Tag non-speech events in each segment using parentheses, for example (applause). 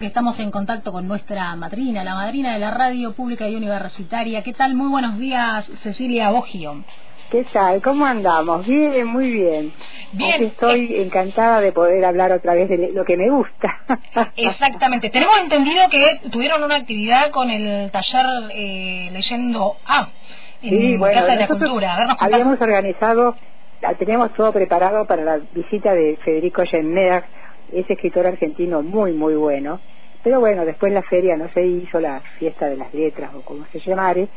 Estamos en contacto con nuestra madrina, la madrina de la radio pública y universitaria. ¿Qué tal? Muy buenos días, Cecilia Bogio. ¿Qué tal? ¿Cómo andamos? Bien, muy bien. Bien. estoy encantada de poder hablar otra vez de lo que me gusta. (laughs) Exactamente. Tenemos entendido que tuvieron una actividad con el taller eh, leyendo A en sí, bueno, Casa de la Cultura. A ver, habíamos organizado, la teníamos todo preparado para la visita de Federico Schenberg, ese escritor argentino muy, muy bueno. Pero bueno, después la feria no se hizo, la fiesta de las letras o como se llamare,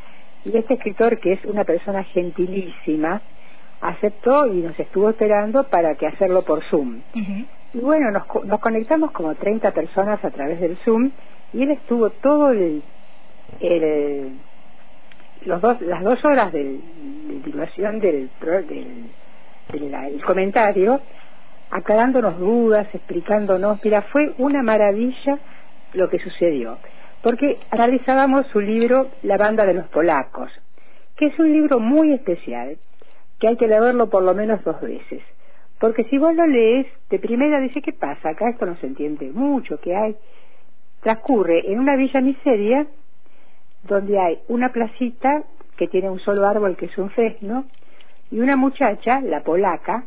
y este escritor, que es una persona gentilísima, aceptó y nos estuvo esperando para que hacerlo por Zoom. Y bueno, nos, nos conectamos como 30 personas a través del Zoom y él estuvo todo el, el- los dos, las dos horas del- de duración del, del, del- la- el comentario, aclarándonos dudas, explicándonos. Mira, fue una maravilla lo que sucedió, porque analizábamos su libro La banda de los polacos, que es un libro muy especial, que hay que leerlo por lo menos dos veces. Porque si vos lo lees, de primera dice, ¿qué pasa? Acá esto no se entiende mucho, que hay. Transcurre en una villa miseria donde hay una placita que tiene un solo árbol que es un fresno y una muchacha, la polaca,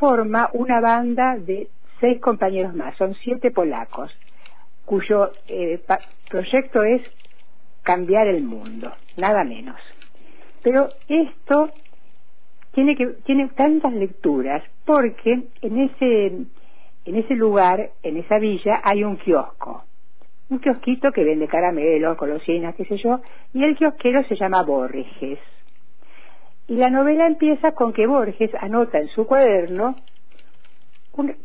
forma una banda de seis compañeros más, son siete polacos, cuyo eh, proyecto es cambiar el mundo, nada menos. Pero esto tiene que tiene tantas lecturas porque en ese en ese lugar, en esa villa hay un kiosco. Un kiosquito que vende caramelos, golosinas, qué sé yo, y el kiosquero se llama Borges. Y la novela empieza con que Borges anota en su cuaderno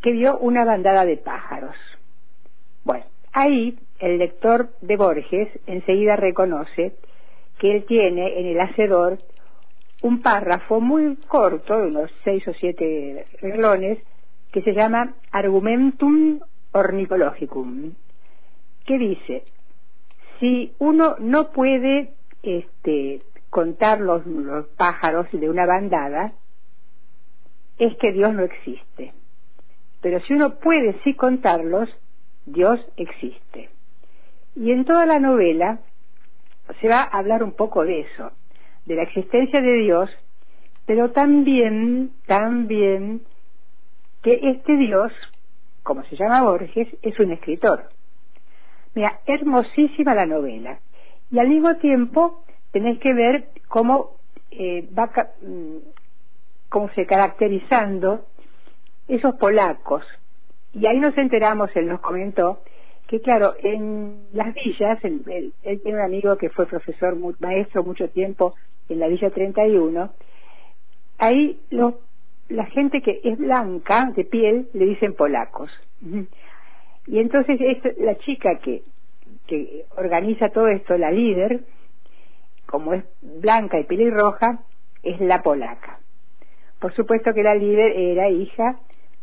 que vio una bandada de pájaros. Bueno, ahí el lector de Borges enseguida reconoce que él tiene en el hacedor un párrafo muy corto, de unos seis o siete renglones, que se llama Argumentum Ornithologicum, que dice, si uno no puede este, contar los, los pájaros de una bandada, es que Dios no existe. Pero si uno puede sí contarlos, Dios existe. Y en toda la novela se va a hablar un poco de eso, de la existencia de Dios, pero también, también que este Dios, como se llama Borges, es un escritor. Mira, hermosísima la novela. Y al mismo tiempo tenés que ver cómo eh, va mm, cómo se caracterizando esos polacos. Y ahí nos enteramos, él nos comentó, que claro, en las villas, él, él- tiene un amigo que fue profesor, maestro mucho tiempo en la Villa 31, ahí los- la gente que es blanca de piel le dicen polacos. Y entonces esto- la chica que, que organiza todo esto, la líder, como es blanca y pelirroja, es la polaca. Por supuesto que la líder era hija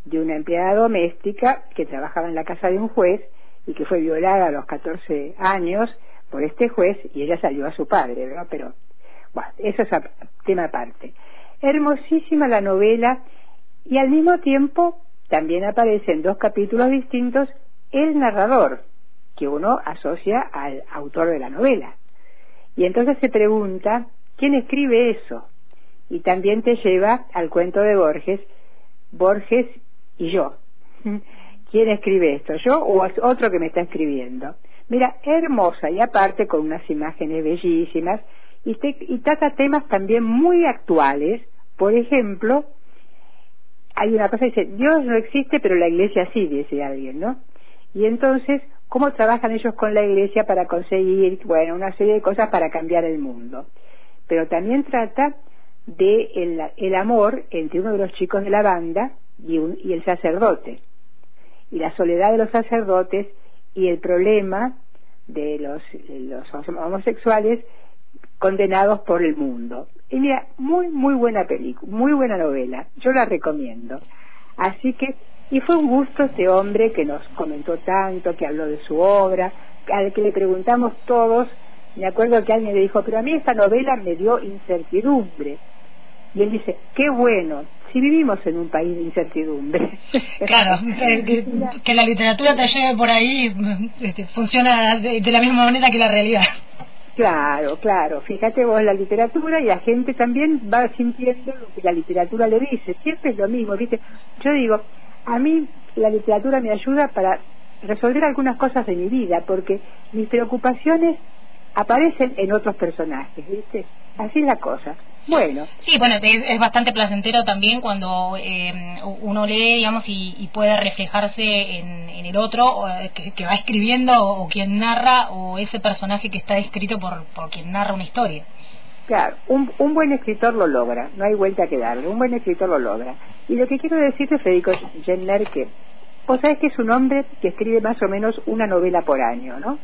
de una empleada doméstica que trabajaba en la casa de un juez y que fue violada a los 14 años por este juez y ella salió a su padre. Pero, bueno, eso es tema aparte. Hermosísima la novela y al mismo tiempo también aparece en dos capítulos distintos el narrador, que uno asocia al autor de la novela. Y entonces se pregunta, ¿quién escribe eso? Y también te lleva al cuento de Borges, Borges y yo. (laughs) ¿Quién escribe esto? ¿Yo o es otro que me está escribiendo? Mira, hermosa y aparte con unas imágenes bellísimas y, te- y trata temas también muy actuales. Por ejemplo, hay una cosa que dice, Dios no existe, pero la iglesia sí, dice alguien, ¿no? Y entonces, ¿cómo trabajan ellos con la iglesia para conseguir, bueno, una serie de cosas para cambiar el mundo? Pero también trata de el, el amor entre uno de los chicos de la banda y, un- y el sacerdote, y la soledad de los sacerdotes y el problema de los, los homosexuales condenados por el mundo. Y mira, muy, muy buena película, muy buena novela, yo la recomiendo. Así que, y fue un gusto este hombre que nos comentó tanto, que habló de su obra, al que le preguntamos todos, me acuerdo que alguien le dijo, pero a mí esta novela me dio incertidumbre. Y él dice, qué bueno, si vivimos en un país de incertidumbre. (laughs) Claro, que, la literatura te lleve por ahí este, funciona de, la misma manera que la realidad. Claro, claro. Fíjate vos la literatura y la gente también va sintiendo lo que la literatura le dice. Siempre es lo mismo, ¿viste? Yo digo, a mí la literatura me ayuda para resolver algunas cosas de mi vida, porque mis preocupaciones aparecen en otros personajes, ¿viste? Así es la cosa. Bueno. Sí, bueno, es, bastante placentero también cuando eh, uno lee, digamos, y, puede reflejarse en, el otro eh, que, va escribiendo o, quien narra o ese personaje que está escrito por, por quien narra una historia. Claro, un, un buen escritor lo logra, no hay vuelta que darle, un buen escritor lo logra. Y lo que quiero decirte, Federico Jenner, que vos sabés que es un hombre que escribe más o menos una novela por año, ¿no?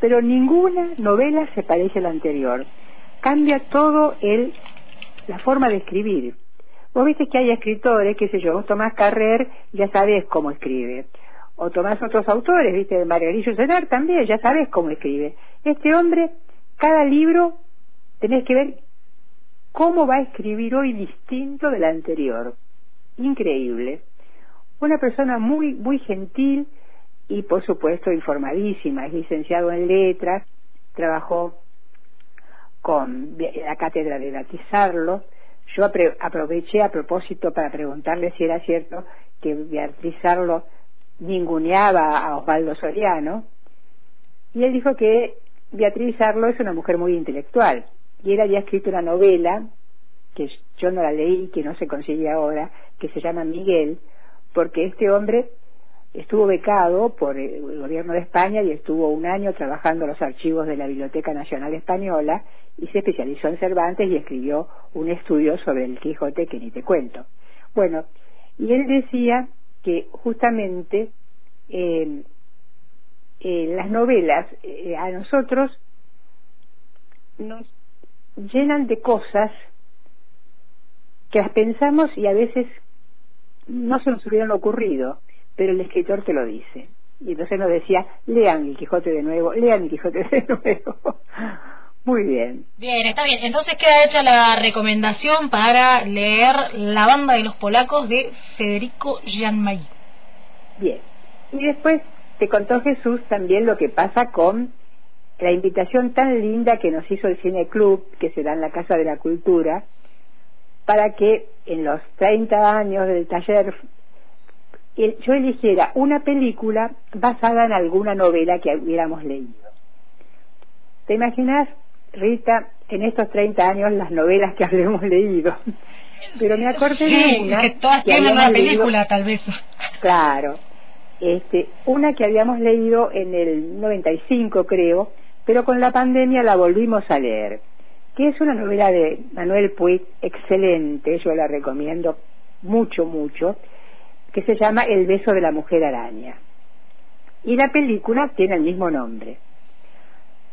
Pero ninguna novela se parece a la anterior cambia todo el, la forma de escribir. Vos viste que hay escritores, qué sé yo, vos tomás Carrer, ya sabés cómo escribe. O tomás otros autores, viste, Margarillo Senar también, ya sabés cómo escribe. Este hombre, cada libro, tenés que ver cómo va a escribir hoy distinto del anterior. Increíble. Una persona muy, muy gentil y por supuesto informadísima, es licenciado en letras, trabajó con la cátedra de Beatrizarlo. Yo aproveché a propósito para preguntarle si era cierto que Beatriz Arlo ninguneaba a Osvaldo Soriano. Y él dijo que Beatriz Arlo es una mujer muy intelectual. Y él había escrito una novela, que yo no la leí, que no se consigue ahora, que se llama Miguel, porque este hombre estuvo becado por el gobierno de España y estuvo un año trabajando en los archivos de la Biblioteca Nacional Española y se especializó en Cervantes y escribió un estudio sobre el Quijote que ni te cuento. Bueno, y él decía que justamente eh, eh, las novelas eh, a nosotros nos llenan de cosas que las pensamos y a veces no se nos hubieran ocurrido pero el escritor te lo dice. Y entonces nos decía, lean el Quijote de nuevo, lean el Quijote de (laughs) nuevo. Muy bien. Bien, está bien. Entonces queda hecha la recomendación para leer La banda de los polacos de Federico Gianmay. Bien. Y después te contó Jesús también lo que pasa con la invitación tan linda que nos hizo el Cine Club, que se da en la Casa de la Cultura, para que en los 30 años del taller yo eligiera una película basada en alguna novela que hubiéramos leído. ¿Te imaginas, Rita, en estos 30 años las novelas que habremos leído? (laughs) Pero me acordé de una que todas tienen una película, tal vez. Claro. Este, una que habíamos leído en el 95, creo, pero con la pandemia la volvimos a leer, que es una novela de Manuel Puig, excelente, yo la recomiendo mucho, mucho, que se llama El beso de la mujer araña. Y la película tiene el mismo nombre.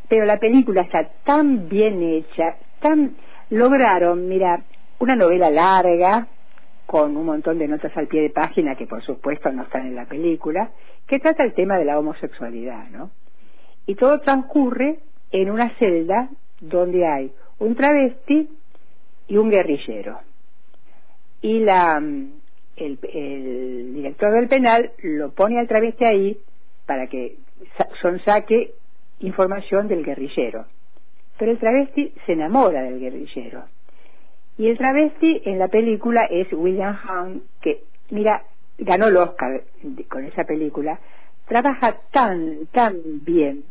Pero la película está tan bien hecha, tan lograron, mira, una novela larga con un montón de notas al pie de página que por supuesto no están en la película, que trata el tema de la homosexualidad, ¿no? Y todo transcurre en una celda donde hay un travesti y un guerrillero. Y la el, director del penal lo pone al travesti ahí para que son saque información del guerrillero. Pero el travesti se enamora del guerrillero. Y el travesti en la película es William Hung, que, mira, ganó el Oscar con esa película, trabaja tan, tan bien.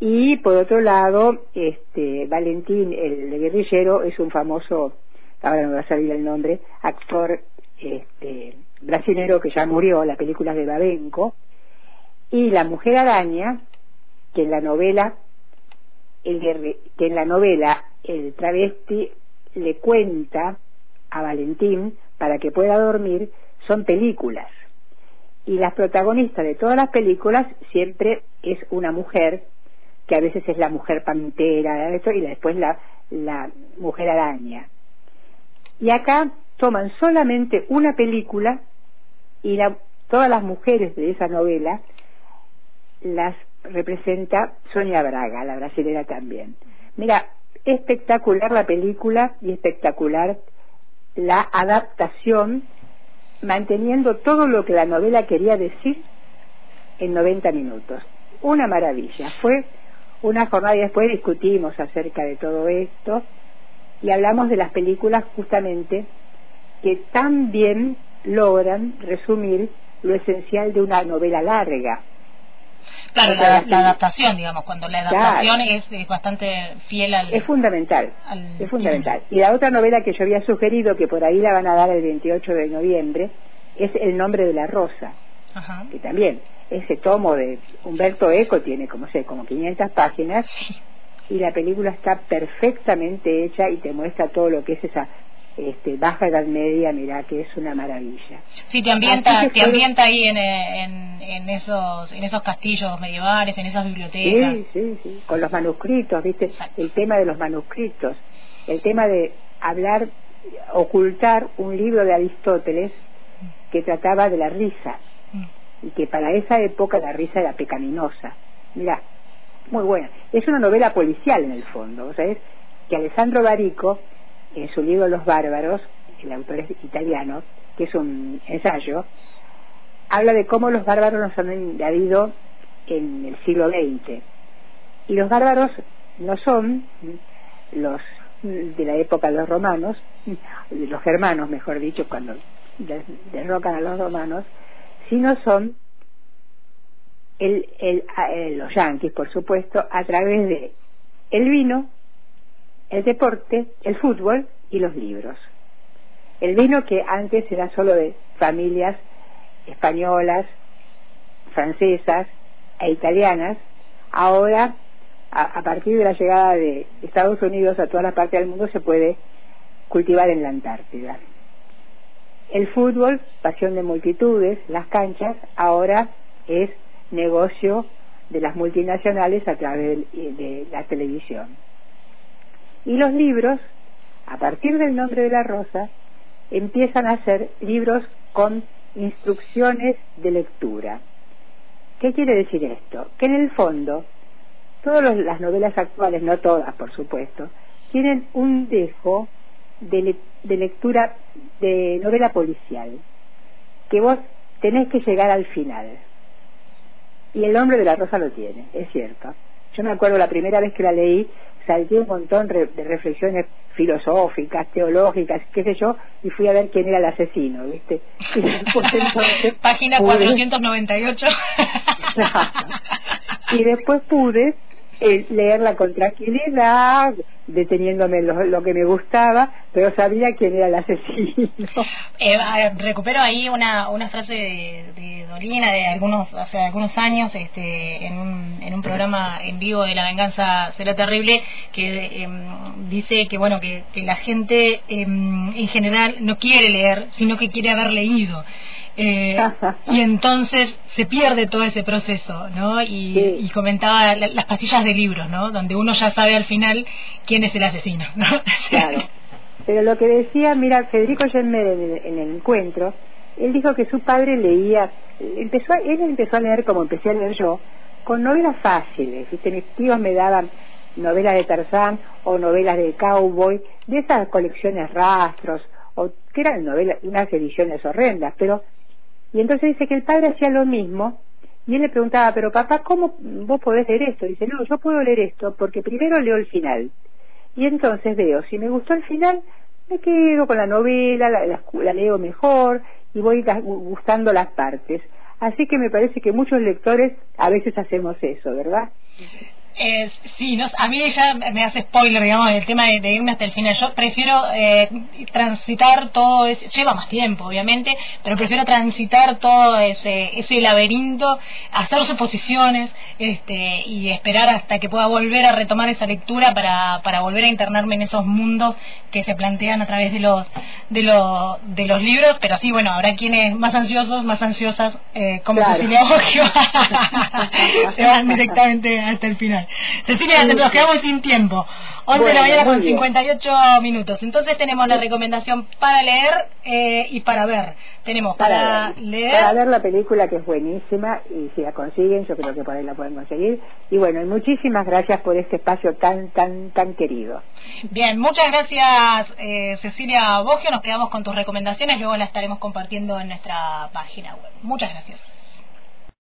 Y por otro lado, este, Valentín, el guerrillero, es un famoso, ahora no va a salir el nombre, actor este, brasilero que ya murió, la película de Babenco, y la mujer araña, que en la novela, el, que en la novela el travesti le cuenta a Valentín para que pueda dormir, son películas. Y las protagonistas de todas las películas siempre es una mujer, que a veces es la mujer pantera, y después la, la mujer araña. Y acá toman solamente una película y todas las mujeres de esa novela las representa Sonia Braga, la brasilera también. Mira, espectacular la película y espectacular la adaptación manteniendo todo lo que la novela quería decir en 90 minutos. Una maravilla. Fue una jornada y después discutimos acerca de todo esto y hablamos de las películas justamente que tan bien logran resumir lo esencial de una novela larga. Claro, la, adaptación, digamos, cuando la adaptación es, bastante fiel al... Es fundamental, es fundamental. Y la otra novela que yo había sugerido, que por ahí la van a dar el 28 de noviembre, es El nombre de la rosa, que también ese tomo de Humberto Eco tiene, como sé, como 500 páginas, y la película está perfectamente hecha y te muestra todo lo que es esa este, baja edad media, mira que es una maravilla. Sí, te ambienta, te ambienta ahí en, en, esos, en esos castillos medievales, en esas bibliotecas. Sí, sí, sí, con los manuscritos, viste, el tema de los manuscritos, el tema de hablar, ocultar un libro de Aristóteles que trataba de la risa. Y que para esa época la risa era pecaminosa. Mira, muy buena. Es una novela policial en el fondo, ¿sabes? Que Alessandro Barico en su libro Los Bárbaros, el autor es italiano, que es un ensayo, habla de cómo los bárbaros nos han invadido en el siglo XX. Y los bárbaros no son los de la época de los romanos, de los germanos, mejor dicho, cuando derrocan a los romanos, sino son el, el, los yanquis, por supuesto, a través de el vino, el deporte, el fútbol y los libros. El vino que antes era solo de familias españolas, francesas e italianas, ahora a, partir de la llegada de Estados Unidos a toda la parte del mundo se puede cultivar en la Antártida. El fútbol, pasión de multitudes, las canchas, ahora es negocio de las multinacionales a través de la televisión. Y los libros, a partir del nombre de la rosa, empiezan a ser libros con instrucciones de lectura. ¿Qué quiere decir esto? Que en el fondo, todas las novelas actuales, no todas por supuesto, tienen un dejo de, de lectura de novela policial, que vos tenés que llegar al final. Y el nombre de la rosa lo tiene, es cierto. Yo me acuerdo la primera vez que la leí, salté un montón de reflexiones filosóficas, teológicas, qué sé yo, y fui a ver quién era el asesino, ¿viste? (laughs) (laughs) Página 498. (laughs) y después pude eh, leerla con tranquilidad, deteniéndome lo, que me gustaba, pero sabía quién era el asesino. (laughs) Eh, recupero ahí una, una frase de, de, Dorina de algunos hace algunos años este, en, un, en un programa en vivo de La Venganza Será Terrible que em, dice que bueno que, la gente em, en general no quiere leer, sino que quiere haber leído. Eh, y entonces se pierde todo ese proceso, ¿no? Y, comentaba las pastillas de libros, ¿no? Donde uno ya sabe al final quién es el asesino, ¿no? (laughs) Claro. Pero lo que decía, mira, Federico Gemmer en, el encuentro, él dijo que su padre leía, empezó, él empezó a leer como empecé a leer yo, con novelas fáciles, ¿viste? Mis tíos me daban novelas de Tarzán o novelas de cowboy, de esas colecciones rastros, o que eran novelas, unas ediciones horrendas, pero y entonces dice que el padre hacía lo mismo y él le preguntaba, pero papá, ¿cómo vos podés leer esto? dice, no, yo puedo leer esto porque primero leo el final. Y entonces veo, si me gustó el final, me quedo con la novela, la, la leo mejor y voy gustando las partes. Así que me parece que muchos lectores a veces hacemos eso, ¿verdad? Eh, sí, no, a mí ella me hace spoiler, digamos, el tema de, irme hasta el final. Yo prefiero eh, transitar todo, ese, lleva más tiempo, obviamente, pero prefiero transitar todo ese, ese laberinto, hacer suposiciones este, y esperar hasta que pueda volver a retomar esa lectura para, para volver a internarme en esos mundos que se plantean a través de los, de, los, de los libros. Pero sí, bueno, habrá quienes más ansiosos, más ansiosas, eh, como claro. (laughs) (laughs) se van directamente hasta el final. Cecilia, nos quedamos sin tiempo. 11 de la mañana con 58 minutos. Entonces tenemos la recomendación para leer eh, y para ver. Tenemos para, leer. Para ver la película que es buenísima y si la consiguen, yo creo que por ahí la pueden conseguir. Y bueno, y muchísimas gracias por este espacio tan, tan, tan querido. Bien, muchas gracias eh, Cecilia Bogio. Nos quedamos con tus recomendaciones. Luego las estaremos compartiendo en nuestra página web. Muchas gracias.